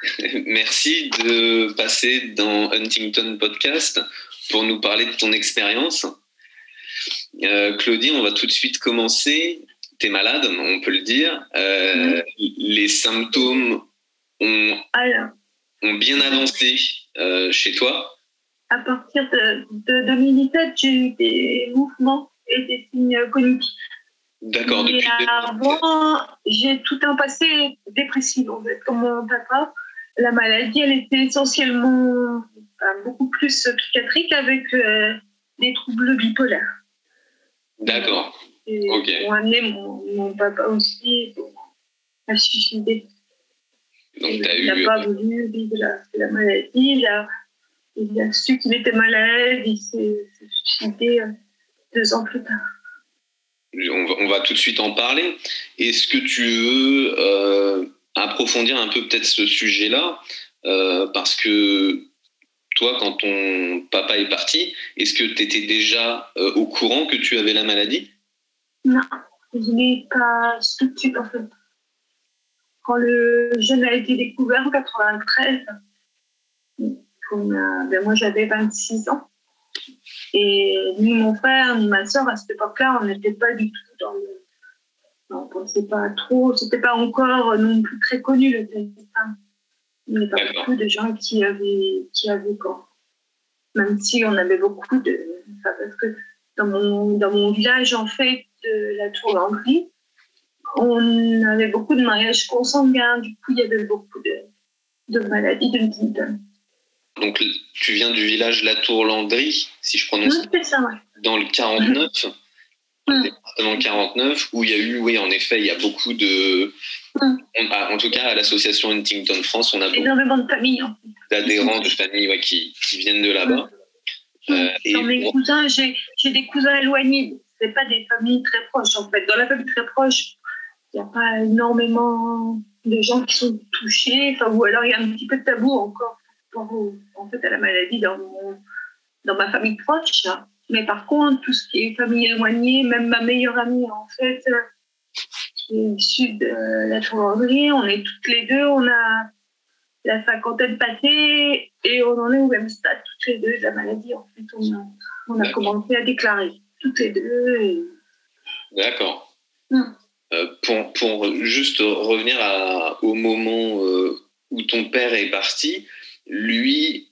Merci de passer dans Huntington Podcast pour nous parler de ton expérience. Euh, Claudie, on va tout de suite commencer. Tu es malade, on peut le dire. Euh, Les symptômes ont, Alors, ont bien avancé euh, chez toi. à partir de, de 2017, j'ai eu des mouvements et des signes cognitifs. D'accord, depuis avant, j'ai tout un passé dépressif, en fait, comme mon papa. La maladie, elle était essentiellement beaucoup plus psychiatrique avec euh, des troubles bipolaires. D'accord, Ok. ont amené mon, mon papa aussi à se suicider. donc il n'a eu. pas voulu vivre la, la maladie. Il a, il a su qu'il était malade. Il s'est suicidé euh, deux ans plus tard. On va, on va tout de suite en parler. Est-ce que tu veux euh, approfondir un peu peut-être ce sujet-là Euh, Parce que toi, quand ton papa est parti, est-ce que tu étais déjà euh, au courant que tu avais la maladie? Non, je n'ai pas tout de suite en fait. Quand le jeune a été découvert en 93, on a- ben moi j'avais 26 ans. Et ni mon frère, ni ma soeur, à cette époque-là, on n'était pas du tout dans le. On ne pensait pas trop, c'était pas encore non plus très connu le testin. Il n'y avait pas beaucoup de gens qui avaient, qui avaient corps. Même si on avait beaucoup de. enfin, parce que dans mon, dans mon village, en fait, de la Tour-Landry, on avait beaucoup de mariages consanguins. Du coup, il y avait beaucoup de, de maladies de Huntington. Donc, tu viens du village La Tour-Landry, si je prononce C'est ça, ouais. dans le 49, Département 49, où il y a eu, oui, en effet, il y a beaucoup de. Hum. on a- en tout cas, à l'association Huntington France, on a beaucoup Énormément de familles. en fait. d'adhérents de familles ouais, qui, qui viennent de là-bas. Euh, et Dans mes bon, cousins, j'ai j'ai des cousins éloignés. Ce pas des familles très proches, en fait. Dans la famille très proche, il n'y a pas énormément de gens qui sont touchés. Enfin, ou alors, il y a un petit peu de tabou encore en fait, à la maladie dans, mon, dans ma famille proche. Mais par contre, tout ce qui est famille éloignée, même ma meilleure amie, en fait, euh, qui est issue de la Tourlandrie, on est toutes les deux, on a la cinquantaine passée et on en est au même stade, toutes les deux, de la maladie. En fait, on a, on a D'accord. commencé à déclarer, toutes les deux. et- D'accord. Hum. Euh, pour, pour juste revenir à- au moment euh, où ton père est parti, lui,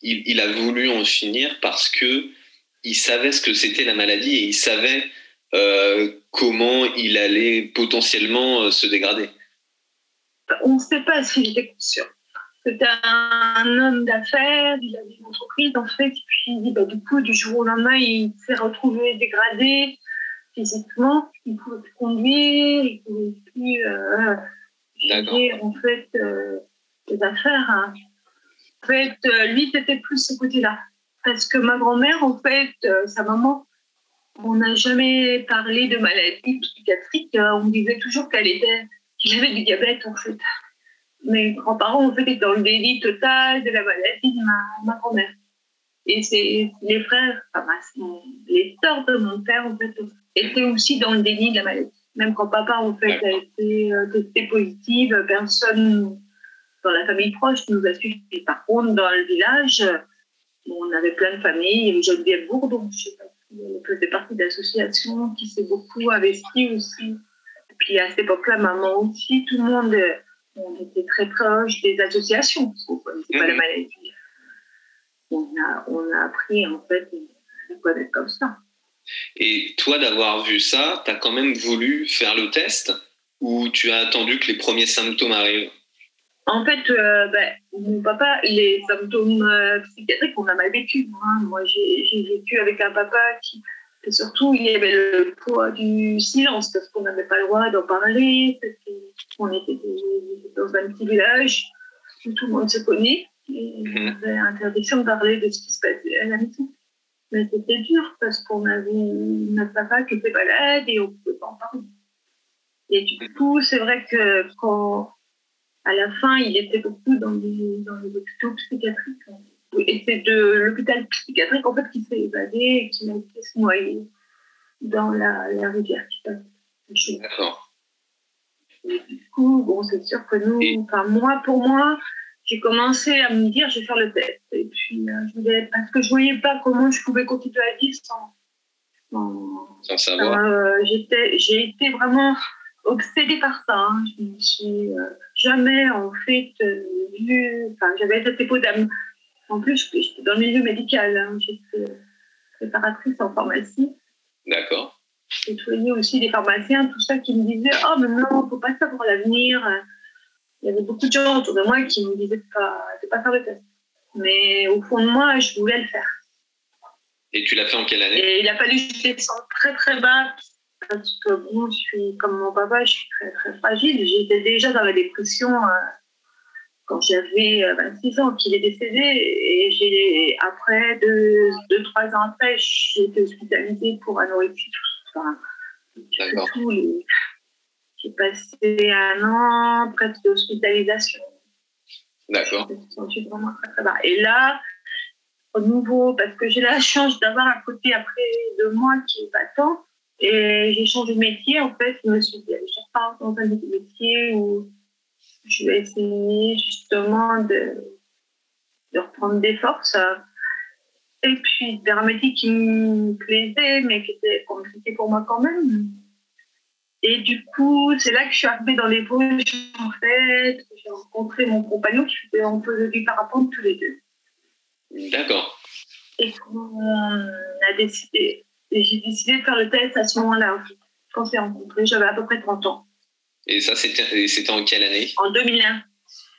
il, il a voulu en finir parce que il savait ce que c'était la maladie et il savait euh, comment il allait potentiellement euh, se dégrader. On ne sait pas s'il était conscient. C'était un homme d'affaires, il avait une entreprise en fait, et puis bah, du coup, du jour au lendemain, il s'est retrouvé dégradé physiquement, il ne pouvait plus conduire, il ne pouvait plus euh, gérer en fait euh, les affaires. hein. En fait, lui, c'était plus ce côté-là. Parce que ma grand-mère, en fait, euh, sa maman, on n'a jamais parlé de maladie psychiatrique. euh, on disait toujours qu'elle était, qu'il avait du diabète, en fait. Mes grands-parents, en fait, étaient dans le délit total de la maladie de ma, grand-mère. Et c'est les frères, enfin, les sœurs de mon père, en fait, étaient aussi dans le déni de la maladie. Même quand papa, en fait, a été euh, testé positive, personne dans la famille proche nous a suivis. Par contre, dans le village, on avait plein de familles. Il y avait Geneviève Bourdon, je sais pas si elle faisait partie d'associations qui s'est beaucoup investie aussi. Et puis à cette époque-là, maman aussi, tout le monde, on était très proche des associations, la Mhm. maladie. On a, on a appris en fait à connaître comme ça. Et toi, d'avoir vu ça, tu as quand même voulu faire le test ou tu as attendu que les premiers symptômes arrivent? En fait, euh, ben, mon papa, les symptômes euh, psychiatriques, on a mal vécu. hein. Moi, j'ai vécu avec un papa qui, et surtout, il y avait le poids du silence parce qu'on n'avait pas le droit d'en parler. C'était- On était dans un petit village où tout le monde se connaît. Et on Mhm. avait interdiction de parler de ce qui se passait à la maison. Mais c'était dur parce qu'on avait notre papa qui était malade et on ne pouvait pas en parler. Et du coup, c'est vrai que quand, à la fin, il était beaucoup dans les, dans les hôpitaux psychiatriques. Et c'est de l'hôpital psychiatrique en fait qui s'est évadé et qui a été se noyer dans la, la rivière qui passe. D'accord. Du coup, bon, c'est sûr que nous, Et- enfin moi, pour moi, j'ai commencé à me dire, je vais faire le test. Et puis, euh, je voulais, parce que je voyais pas comment je pouvais continuer à vivre sans. sans- Sans savoir. euh, j'ai été vraiment obsédée par ça. hein. Je me suis euh, jamais, en fait, euh, vue. Enfin, j'avais cette épaule d'âme. En plus, j'étais dans le milieu médical. hein. J'étais préparatrice en pharmacie. D'accord. J'ai soigné aussi des pharmaciens, tout ça, qui me disaient Oh, mais non, il ne faut pas savoir l'avenir. Il y avait beaucoup de gens autour de moi qui me disaient de ne pas, de pas faire le test. Mais au fond de moi, je voulais le faire. Et tu l'as fait en quelle année? Et il a fallu que je descende très très bas parce que bon, je suis comme mon papa, je suis très très fragile. J'étais déjà dans la dépression euh, quand j'avais euh, 26 ans qu'il est décédé et j'ai après deux, deux trois ans après j'ai été hospitalisée pour anorexie. Enfin, j'ai fait D'accord. tout les- J'ai passé un an presque d'hospitalisation. D'accord. Et là, au nouveau, parce que j'ai la chance d'avoir un côté après de moi qui est battant, et j'ai changé de métier, en fait, je me suis dit, je repars dans un métier où je vais essayer justement de, de reprendre des forces. Et puis, vers un métier qui me plaisait, mais qui était compliqué pour moi quand même. Et du coup, c'est là que je suis arrivée dans les Vosges, en fait. J'ai rencontré mon compagnon qui faisait, on faisait du parapente tous les deux. D'accord. Et qu'on a décidé, et j'ai décidé de faire le test à ce moment-là, quand on s'est rencontrés. J'avais à peu près 30 ans, Et ça, c'était en quelle année? En 2001.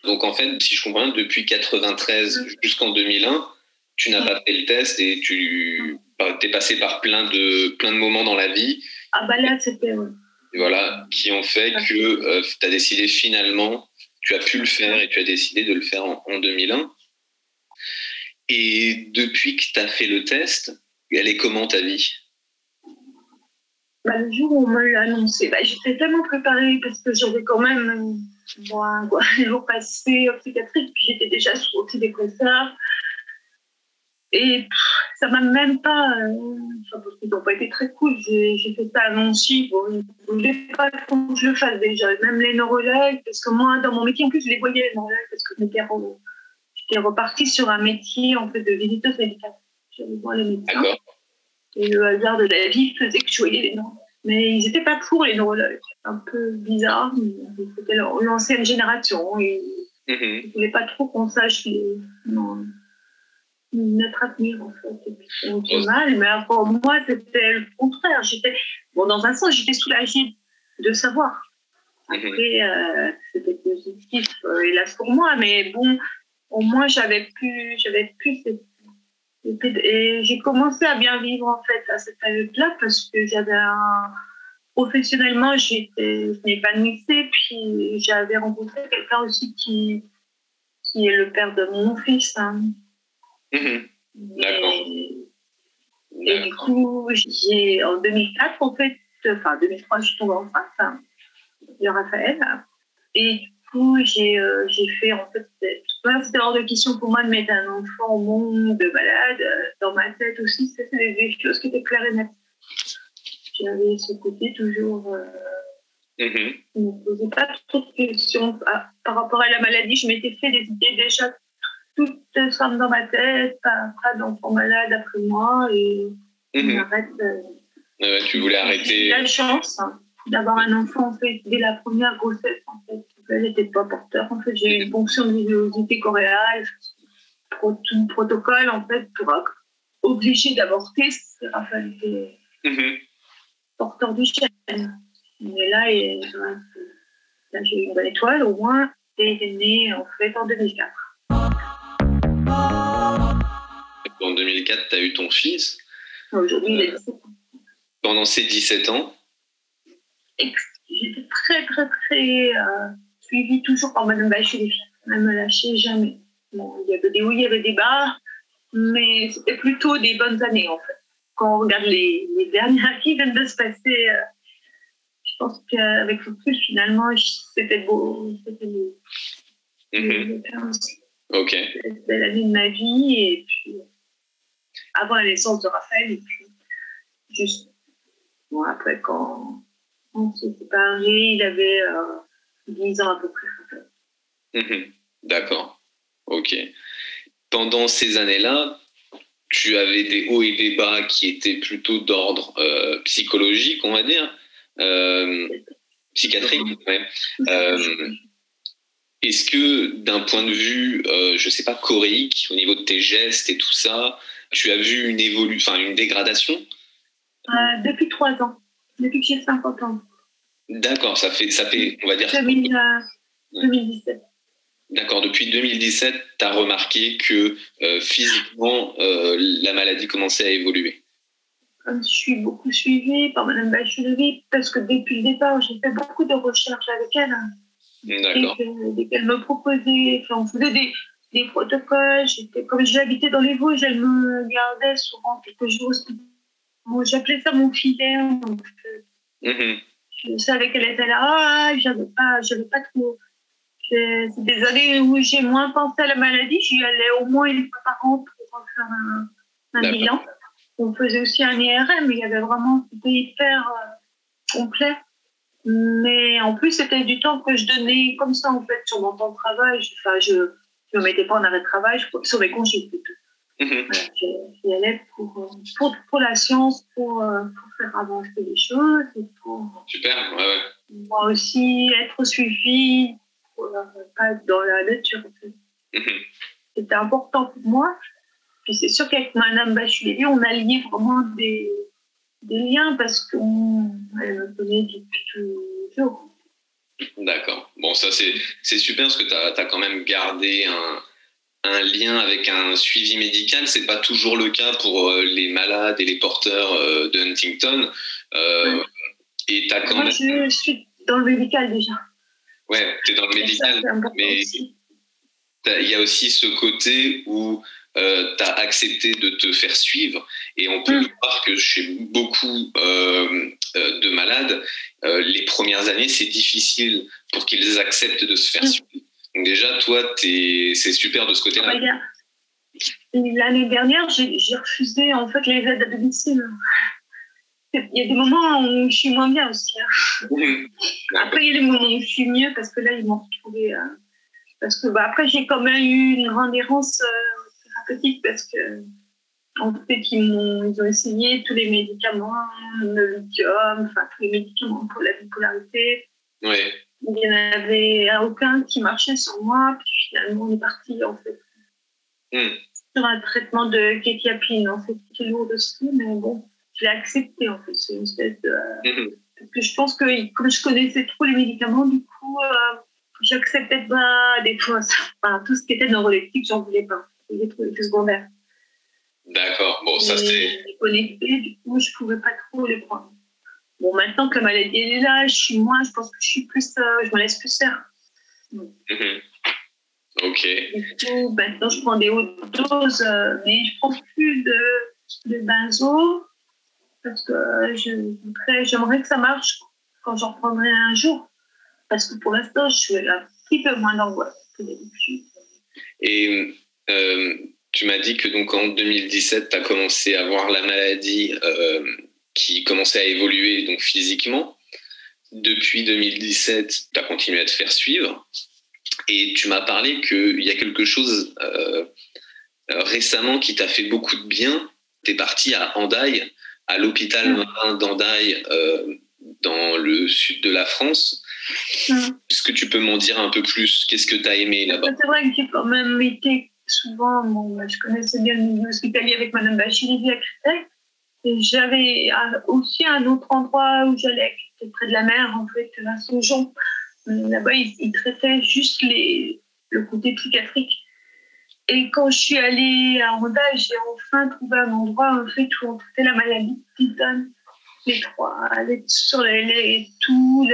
Donc en fait, si je comprends bien, depuis 93 Mm. jusqu'en 2001, tu n'as pas fait le test et tu es passé par plein de, plein de moments dans la vie Ah bah là, c'était... ouais. voilà, qui ont fait que tu as décidé finalement, tu as pu le faire et tu as décidé de le faire en, en 2001. Et depuis que tu as fait le test, elle est comment ta vie? Bah, le jour où on me l'a annoncé, bah, j'étais tellement préparée parce que j'avais quand même euh, un jour passé en psychiatrique, puis j'étais déjà sous antidépresseurs. Et pff, ça m'a même pas. Euh, parce qu'ils n'ont pas été très cool. J'ai fait ça à Nancy. Bon, ils ne voulaient pas que je le fasse déjà. Même les neurologues, parce que moi, dans mon métier, en plus, je les voyais, les neurologues, parce que j'étais repartie sur un métier en fait, de visiteuse médicale. J'allais voir les médecins. D'accord Et le hasard de la vie faisait que je voyais les neurologues. Mais ils n'étaient pas pour les neurologues. Un peu bizarre, mais c'était l'ancienne génération. Et Mhm. ils ne voulaient pas trop qu'on sache les, non, notre avenir, en fait. Et puis, on mal. Mais pour moi, c'était le contraire. J'étais, bon, dans un sens, j'étais soulagée de savoir. Mhm. Après, euh, c'était positif, euh, hélas pour moi, mais bon, au moins, j'avais plus, j'avais plus cette et j'ai commencé à bien vivre en fait à cette période-là parce que j'avais un professionnellement j'étais je m'épanouissais puis j'avais rencontré quelqu'un aussi qui qui est le père de mon fils hein. Mhm. D'accord. et, et du coup j'ai en 2004 en fait enfin 2003 je suis tombée enceinte hein, de Raphaël et du coup j'ai euh, j'ai fait en fait c'était hors de question pour moi de mettre un enfant au monde de malade euh, dans ma tête aussi c'était des, des choses qui étaient claires et nettes j'avais ce côté toujours euh, je ne me posais pas trop de questions Ah, par rapport à la maladie. Je m'étais fait des idées déjà toutes simples dans ma tête, pas, pas d'enfant malade après moi. Et arrête, euh, Ouais, tu voulais J'ai arrêter. la chance hein, d'avoir un enfant en fait, dès la première grossesse. En fait. J'étais pas porteur. En fait, j'ai eu une fonction de villosité coréale, tout le protocole, en fait, pour obliger d'avorter, Raphaël était mm-hmm. porteur du chêne. Mais là, là j'ai eu une bonne étoile, au moins, et il est né, en fait, en 2004. En 2004, tu as eu ton fils? Aujourd'hui, il a 17 ans. Pendant ces 17 ans? J'étais très, très, très euh, suivie toujours par Madame Bachelet. Elle ne me lâchait jamais. Bon, il y avait des hauts, il y avait des bas, mais c'était plutôt des bonnes années, en fait. Quand on regarde les, les dernières qui viennent de se passer, euh, je pense qu'avec le plus, finalement, c'était beau. C'était beau. Mm Ok. C'était l'année de ma vie, et puis avant la naissance de Raphaël, et puis juste bon, après, quand on s'est séparés, il avait euh, 10 ans à peu près. Mhm. D'accord. Ok. Pendant ces années-là, tu avais des hauts et des bas qui étaient plutôt d'ordre euh, psychologique, on va dire, euh, psychiatrique. Euh, est-ce que d'un point de vue, je ne sais pas, choréique, au niveau de tes gestes et tout ça, tu as vu une évolution, enfin une dégradation? Depuis trois ans, depuis que j'ai 50 ans. D'accord, ça fait, ça fait, on va dire. 2017. D'accord, depuis 2017, tu as remarqué que euh, physiquement, euh, la maladie commençait à évoluer. Je suis beaucoup suivie par Mme Bachelet parce que depuis le départ, j'ai fait beaucoup de recherches avec elle. D'accord. Dès qu'elle me proposait, enfin, on faisait des, des protocoles. Comme j'habitais dans les Vosges, elle me gardait souvent quelques jours. J'appelais ça mon filet. Donc, mm-hmm je savais qu'elle était là. Ah, j'avais pas, j'avais pas trop. C'est des années où j'ai moins pensé à la maladie. J'y allais au moins une fois par an pour faire un, un bilan. On faisait aussi un IRM, mais il y avait vraiment, c'était hyper euh, complet. Mais en plus, c'était du temps que je donnais comme ça, en fait, sur mon temps de travail. Enfin, je ne me mettais pas en arrêt de travail, je, sur mes congés plutôt. Mhm. J'y allais pour, pour, pour, la science, pour, euh, pour, faire avancer les choses. Et pour, Super, ouais, ouais. Moi aussi, être suivi, pour euh, pas être dans la nature. Mhm. C'était important pour moi. Puis c'est sûr qu'avec Madame Bachelet, on a lié vraiment des, des liens parce qu'elle me connaît depuis toujours. D'accord. Bon, ça c'est super parce que tu as, as, quand même gardé un, un lien avec un suivi médical. C'est pas toujours le cas pour euh, les malades et les porteurs euh, de Huntington. Euh, et as quand Moi, je suis dans le médical déjà. Ouais, tu es dans le médical, mais il y a aussi ce côté où tu as accepté de te faire suivre. Et on peut mm. voir que chez beaucoup de malades, les premières années, c'est difficile pour qu'ils acceptent de se faire mm. suivre déjà, toi, c'est super de ce côté-là. L'année dernière, j'ai refusé en fait les aides à domicile. Il y a des moments où je suis moins bien aussi. Hein. Mmh. Après, il y a des moments où je suis mieux parce que là, ils m'ont retrouvé. Euh, parce que bah, après, j'ai quand même eu une grande errance euh, thérapeutique parce que en fait, ils, ont, ils ont essayé tous les médicaments, le lithium, enfin tous les médicaments pour la bipolarité. Oui il n'y en avait aucun qui marchait sur moi. Puis finalement, on est parti en fait hmm. sur un traitement de kétiapine. En fait, c'était lourd aussi, mais bon, je l'ai accepté en fait. C'est une espèce de. Hmm. Parce que je pense que comme je connaissais trop les médicaments, du coup, euh, j'acceptais pas des fois enfin, tout ce qui était neuroleptique, j'en voulais pas. J'ai trouvé plus secondaire. D'accord, bon, ça c'est. Connecté, du coup, je pouvais pas trop les prendre. Bon, maintenant que la maladie est là, je suis moins, je pense que je suis plus, euh, je me laisse plus faire. Mhm. Ok. Du coup, maintenant, je prends des hautes doses, euh, mais je prends plus de, de benzo parce que j'aimerais que ça marche quand j'en reprendrai un jour. Parce que pour l'instant, je suis un petit peu moins d'angoisse que d'habitude. Et euh, tu m'as dit que donc en 2017, tu as commencé à voir la maladie qui commençait à évoluer donc physiquement. Depuis 2017, tu as continué à te faire suivre. Et tu m'as parlé qu'il y a quelque chose euh, récemment qui t'a fait beaucoup de bien. Tu es parti à Andaille, à l'hôpital marin d'Andaille, euh, dans le sud de la France. Est-ce que tu peux m'en dire un peu plus? Qu'est-ce que tu as aimé là-bas? C'est vrai que j'ai quand même été souvent, bon, bah, je connaissais bien le milieu hospitalier avec Madame Bachirivi à Créteil. J'avais aussi un autre endroit où j'allais, qui était près de la mer, en fait, à Saint-Jean. Là-bas, ils, ils, traitaient juste les, le côté psychiatrique. Et quand je suis allée à Honda, j'ai enfin trouvé un endroit en fait, où on traitait la maladie de Les trois, sur les, les tout,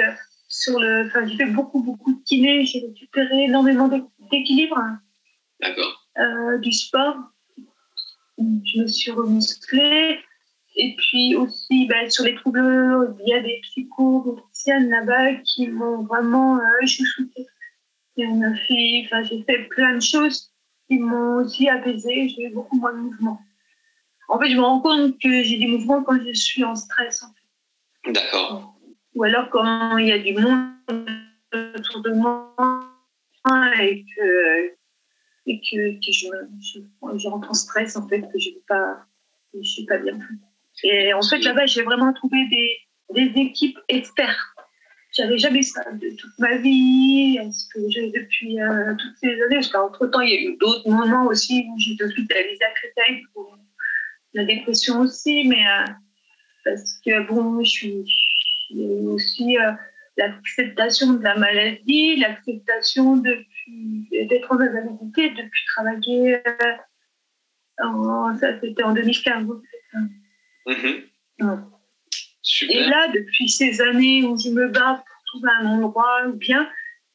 sur le, enfin, j'ai fait beaucoup, beaucoup de kiné, j'ai récupéré énormément d'équilibre. D'accord. Euh, du sport. Je me suis remusclée. Et puis aussi, bah, sur les troubles, il y a des psychomotriciennes là-bas qui m'ont vraiment euh, chouchouté. Fait, enfin, j'ai fait plein de choses qui m'ont aussi apaisé. J'ai eu beaucoup moins de mouvements. En fait, je me rends compte que j'ai des mouvements quand je suis en stress. En fait. D'accord. Ou alors quand il y a du monde autour de moi et que, et que, que je, je, je, rentre en stress, en fait, que je ne pas, je suis pas bien. Et en fait, là-bas, j'ai vraiment trouvé des, des équipes expertes j'avais jamais ça de toute ma vie, que j'ai depuis euh, toutes ces années. Parce qu'entre-temps, il y a eu d'autres moments aussi où j'étais hospitalisée à Créteil pour la dépression aussi, mais euh, parce que bon, je suis, aussi euh, l'acceptation de la maladie, l'acceptation d'être en invalidité, depuis travailler. En, ça, c'était en 2015. Mm et là, depuis ces années où je me bats pour trouver un endroit bien,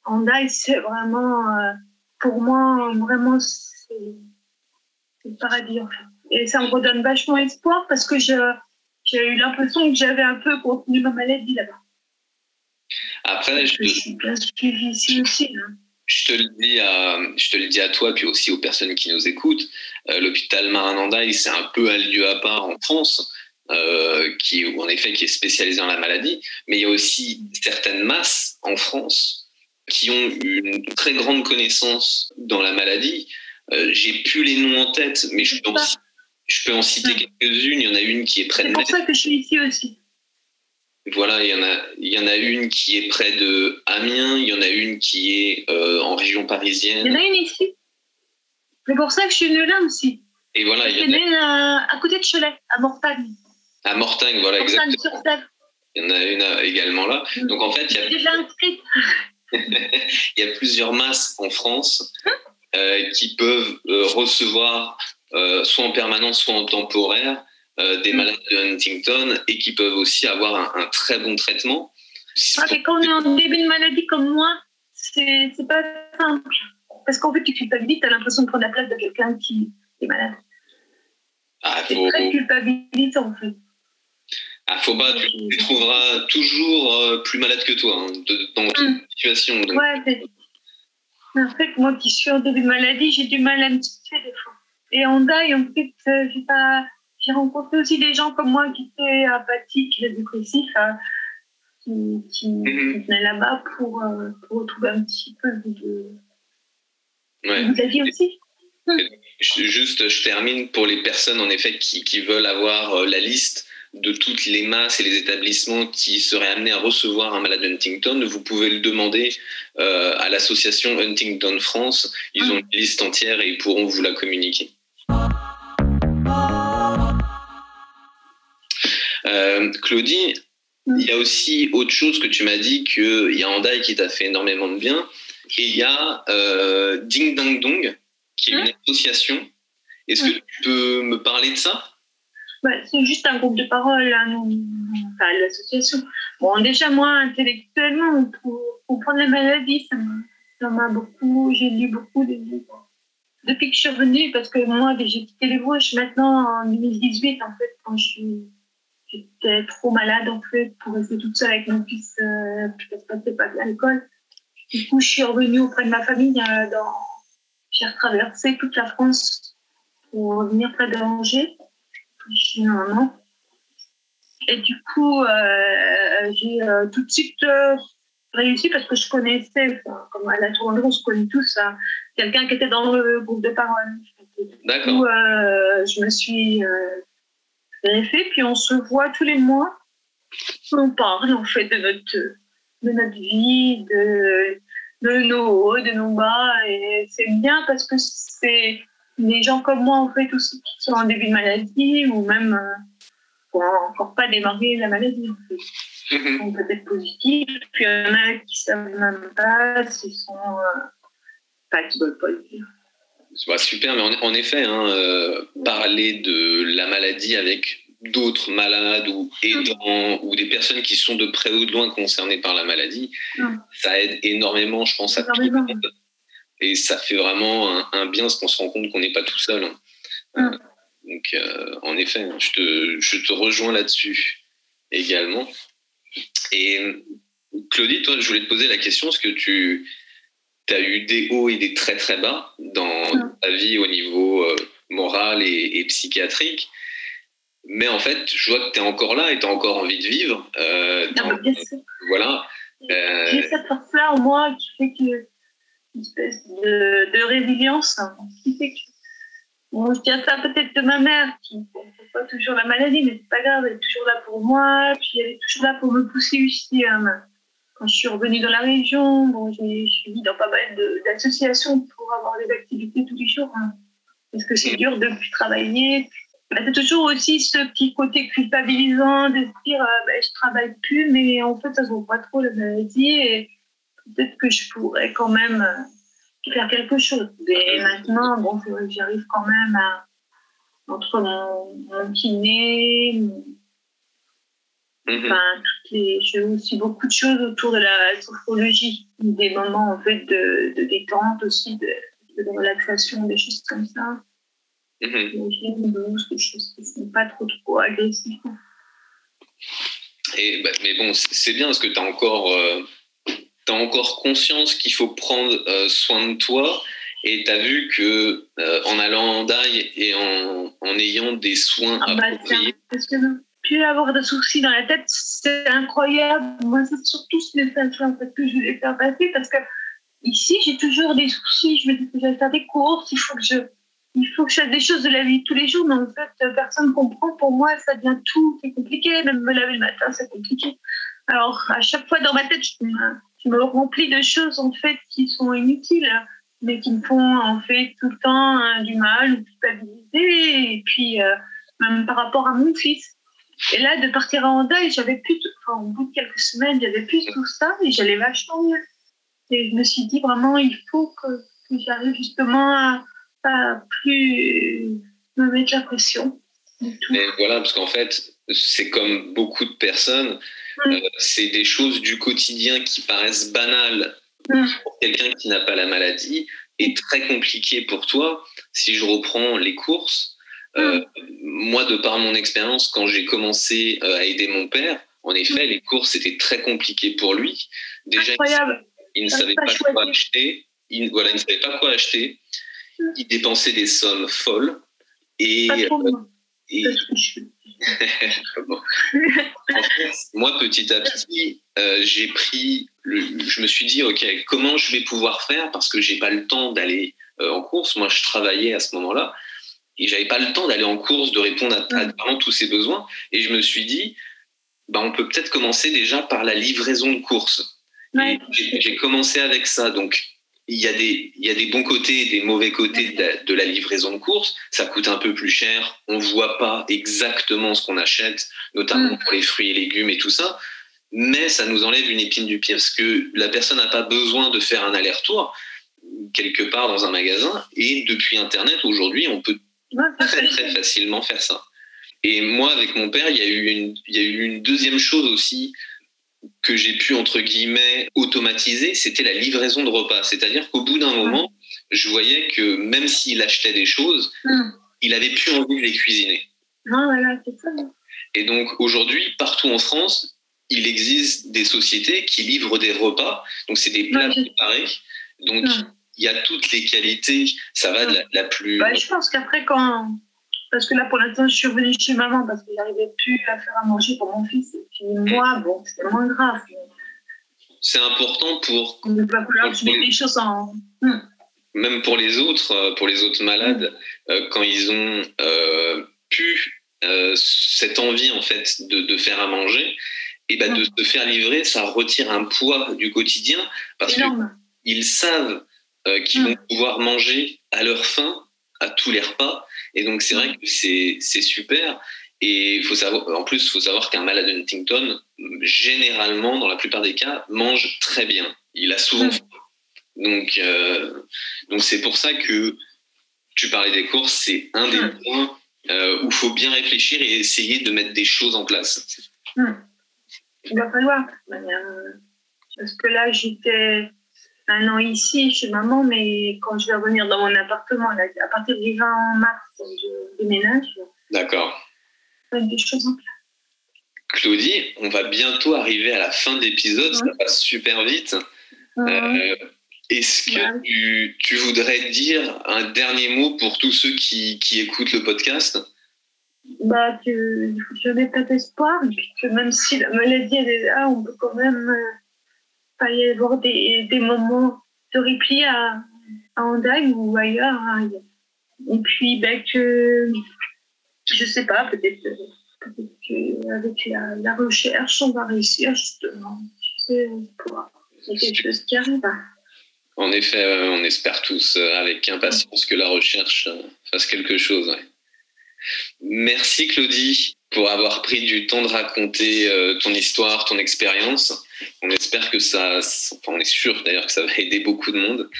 Andai, c'est vraiment, euh, pour moi, vraiment, c'est le paradis. Et ça me redonne vachement espoir parce que j'ai eu l'impression que j'avais un peu contenu ma maladie là-bas. Après, je, te... suis bien suivie ici aussi. Hein. Je te, le dis à, je te le dis à toi, puis aussi aux personnes qui nous écoutent. Euh, l'hôpital Maranandai, c'est un peu un lieu à part en France. Euh, qui en effet qui est spécialisé dans la maladie, mais il y a aussi certaines masses en France qui ont une très grande connaissance dans la maladie. Euh, j'ai plus les noms en tête, mais je peux en, je peux en citer quelques-unes. Il y en a une qui est près de. C'est pour ça que je suis ici aussi. Voilà, il y, en a, il y en a une qui est près de Amiens, il y en a une qui est euh, en région parisienne. Il y en a une ici. C'est pour ça que je suis venue là aussi. Et voilà, il y en a une à côté de Cholet, à Mortagne. À Mortagne, voilà, exactement. Il y en a une euh, également là. Mm. Donc en fait, il y a, il y a plusieurs masses en France euh, qui peuvent euh, recevoir, soit en permanence, soit en temporaire, des mm. malades de Huntington et qui peuvent aussi avoir un, très bon traitement. Ah, mais quand on est en début de maladie comme moi, c'est pas simple. Parce qu'en fait, tu culpabilises, tu as l'impression de prendre la place de quelqu'un qui est malade. Ah, c'est très culpabilisant en fait. Ah, faut pas, tu, trouveras toujours euh, plus malade que toi hein, dans toute mm. situation. Ouais, en fait, moi qui suis en début de maladie, j'ai du mal à me situer des fois. Et en daille, en fait, euh, j'ai pas. J'ai rencontré aussi des gens comme moi qui étaient apathiques, dépressifs, euh, qui, qui, mm-hmm. venaient là-bas pour, pour, retrouver un petit peu de. Ouais. Vous aviez aussi Juste, je termine pour les personnes en effet qui, qui veulent avoir la liste de toutes les masses et les établissements qui seraient amenés à recevoir un malade Huntington, vous pouvez le demander euh, à l'association Huntington France. Ils ont une liste entière et ils pourront vous la communiquer. Euh, Claudie, il y a aussi autre chose que tu m'as dit qu'il y a Andai qui t'a fait énormément de bien et il y a euh, Ding Dang Dong qui est une association. Est-ce que tu peux me parler de ça? Bah, c'est juste un groupe de parole, hein, enfin, l'association. Bon, déjà, moi, intellectuellement, pour comprendre la maladie, ça m'a beaucoup, j'ai lu beaucoup de livres. Depuis que je suis revenue, parce que moi, j'ai quitté les Vosges maintenant en 2018, en fait, quand j'étais trop malade, en fait, pour rester toute seule avec mon fils, euh, parce que je pas bien à l'école. Du coup, je suis revenue auprès de ma famille. Euh, dans... J'ai retraversé toute la France pour revenir près d'Angers. Et du coup, euh, j'ai euh, tout de suite euh, réussi parce que je connaissais, comme à la tournée, on se connaît tous, hein, quelqu'un qui était dans le groupe de parole. Du coup, je me suis fait, puis on se voit tous les mois. On parle, en fait, de notre, de notre vie, de, de nos hauts, de nos bas. Et c'est bien parce que c'est des gens comme moi, en fait, aussi qui sont en début de maladie ou même euh, encore pas démarré la maladie. En fait. Mhm. sont peut-être positifs, puis il y en a qui savent même pas s'ils sont. Euh, pas qui veulent pas le dire. Bah, super, mais en, en effet, hein, euh, parler de la maladie avec d'autres malades ou aidants ou des personnes qui sont de près ou de loin concernées par la maladie, Mm. ça aide énormément, je pense, à tout le monde. Et ça fait vraiment un, un bien parce qu'on se rend compte qu'on n'est pas tout seul. hein. Euh, donc, euh, en effet, hein, je te, je te rejoins là-dessus également. Et Claudie, toi, je voulais te poser la question, est-ce que tu as eu des hauts et des très très bas dans ta vie au niveau euh, moral et, et psychiatrique mais en fait, je vois que tu es encore là et tu as encore envie de vivre. Euh, Non, t'as- mais bien sûr. voilà. Euh, J'ai cette force-là en moi qui fait que une espèce de, de résilience hein, qui fait que bon, je tiens ça peut-être de ma mère qui ne pas toujours la maladie mais c'est pas grave elle est toujours là pour moi puis elle est toujours là pour me pousser aussi hein. Quand je suis revenue dans la région bon j'ai suivi dans pas mal d'associations pour avoir des activités tous les jours hein. parce que c'est dur de plus travailler bah, c'est toujours aussi ce petit côté culpabilisant de se dire euh, bah, je travaille plus mais en fait ça se voit pas trop la maladie et peut-être que je pourrais quand même euh, faire quelque chose mais maintenant bon j'arrive quand même à entre mon, mon kiné mhm. enfin toutes les je fais aussi beaucoup de choses autour de la sophrologie des moments en fait de, de détente aussi de, de relaxation des choses comme ça Mhm. des choses qui sont pas trop trop agressives Et, bah, mais bon, c'est bien parce que tu as encore, euh, encore conscience qu'il faut prendre euh, soin de toi et tu as vu que euh, en allant en DAI et en, en ayant des soins Ah bah, appropriés, Plus avoir de soucis dans la tête, c'est incroyable. Moi, c'est surtout ce message en fait, que je voulais faire passer parce que ici, j'ai toujours des soucis. Je me dis que je vais faire des courses, il faut que je, il faut que je fasse des choses de la vie tous les jours. Mais en fait, personne comprend. Pour moi, ça devient tout. C'est compliqué. Même me laver le matin, c'est compliqué. Alors, à chaque fois dans ma tête, je me, je me remplis de choses en fait qui sont inutiles, mais qui me font en fait tout le temps hein, du mal ou culpabiliser. Et puis, euh, même par rapport à mon fils. Et là, de partir en deuil, j'avais plus, tout, enfin, au bout de quelques semaines, j'avais plus tout ça et j'allais vachement mieux. Et je me suis dit vraiment, il faut que, que j'arrive justement à, à plus me mettre la pression. du tout. Mais voilà, parce qu'en fait, c'est comme beaucoup de personnes, Mm. euh, c'est des choses du quotidien qui paraissent banales Mm. pour quelqu'un qui n'a pas la maladie et très compliquées pour toi. Si je reprends les courses, euh, moi, de par mon expérience, quand j'ai commencé euh, à aider mon père, en effet, les courses étaient très compliquées pour lui. Déjà, Incroyable. il ne savait pas pas quoi acheter. Il, voilà, il ne savait pas quoi acheter. Mm. Il dépensait des sommes folles. Et, euh, moi. et- Bon. En fait, moi, petit à petit, euh, j'ai pris. Le, je me suis dit, ok, comment je vais pouvoir faire parce que j'ai pas le temps d'aller euh, en course. Moi, je travaillais à ce moment-là et j'avais pas le temps d'aller en course, de répondre à, à vraiment tous ces besoins. Et je me suis dit, bah, on peut peut-être commencer déjà par la livraison de courses. Ouais. J'ai commencé avec ça. Donc, il y, a des, il y a des bons côtés et des mauvais côtés de la, de la livraison de courses. Ça coûte un peu plus cher. On ne voit pas exactement ce qu'on achète, notamment Mm. pour les fruits et légumes et tout ça. Mais ça nous enlève une épine du pied parce que la personne n'a pas besoin de faire un aller-retour quelque part dans un magasin. Et depuis Internet, aujourd'hui, on peut très très facilement faire ça. Et moi, avec mon père, il y a eu une, il y a eu une deuxième chose aussi que j'ai pu, entre guillemets, automatiser, c'était la livraison de repas. C'est-à-dire qu'au bout d'un moment, je voyais que même s'il achetait des choses, Hum. il avait plus envie de les cuisiner. Non, voilà, c'est ça. Et donc aujourd'hui, partout en France, il existe des sociétés qui livrent des repas. Donc c'est des plats préparés. Donc Hum. Il y a toutes les qualités. Ça va de la, la plus... Bah, je pense qu'après, quand. Parce que là, pour l'instant, je suis revenue chez maman parce que j'arrivais plus à faire à manger pour mon fils. Et puis moi, bon, c'était moins grave. C'est important pour va falloir que je mette les choses en. même pour les autres, euh, pour les autres malades, euh, quand ils ont euh, pu euh, cette envie en fait de, de faire à manger, et ben de se faire livrer, ça retire un poids du quotidien parce qu'ils savent euh, qu'ils vont pouvoir manger à leur faim à tous les repas. Et donc, c'est vrai que c'est super. Et faut savoir, en plus, il faut savoir qu'un malade Huntington, généralement, dans la plupart des cas, mange très bien. Il a souvent faim. Donc, euh, donc c'est pour ça que tu parlais des courses, c'est un des points euh, où il faut bien réfléchir et essayer de mettre des choses en place. Il va falloir. Parce que là, j'étais un an ici chez maman, mais quand je vais revenir dans mon appartement, à partir du 20 mars, je déménage. D'accord. Des choses en place. Claudie, on va bientôt arriver à la fin de l'épisode, ça passe super vite. Euh, est-ce que tu, voudrais dire un dernier mot pour tous ceux qui, écoutent le podcast? Bah, que je n'ai pas d'espoir, que même si la maladie est là, on peut quand même euh, pas y avoir des, des, moments de repli à, à ou ailleurs. Hein. Et puis, bah, que je sais pas, peut-être qu'avec la, la, recherche, on va réussir justement. Tu sais, pour quelque chose qui arrive. Hein. En effet, on espère tous euh, avec impatience que la recherche euh, fasse quelque chose. Merci Claudie pour avoir pris du temps de raconter euh, ton histoire, ton expérience. On espère que ça, enfin on est sûr d'ailleurs que ça va aider beaucoup de monde.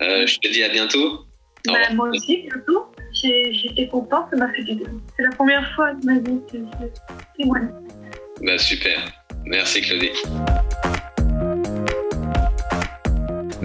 je te dis à bientôt. Bah, moi aussi, bientôt. J'étais contente, ça m'a fait du bien. C'est la première fois de ma vie que je témoigne. Bah, super. Merci Claudie.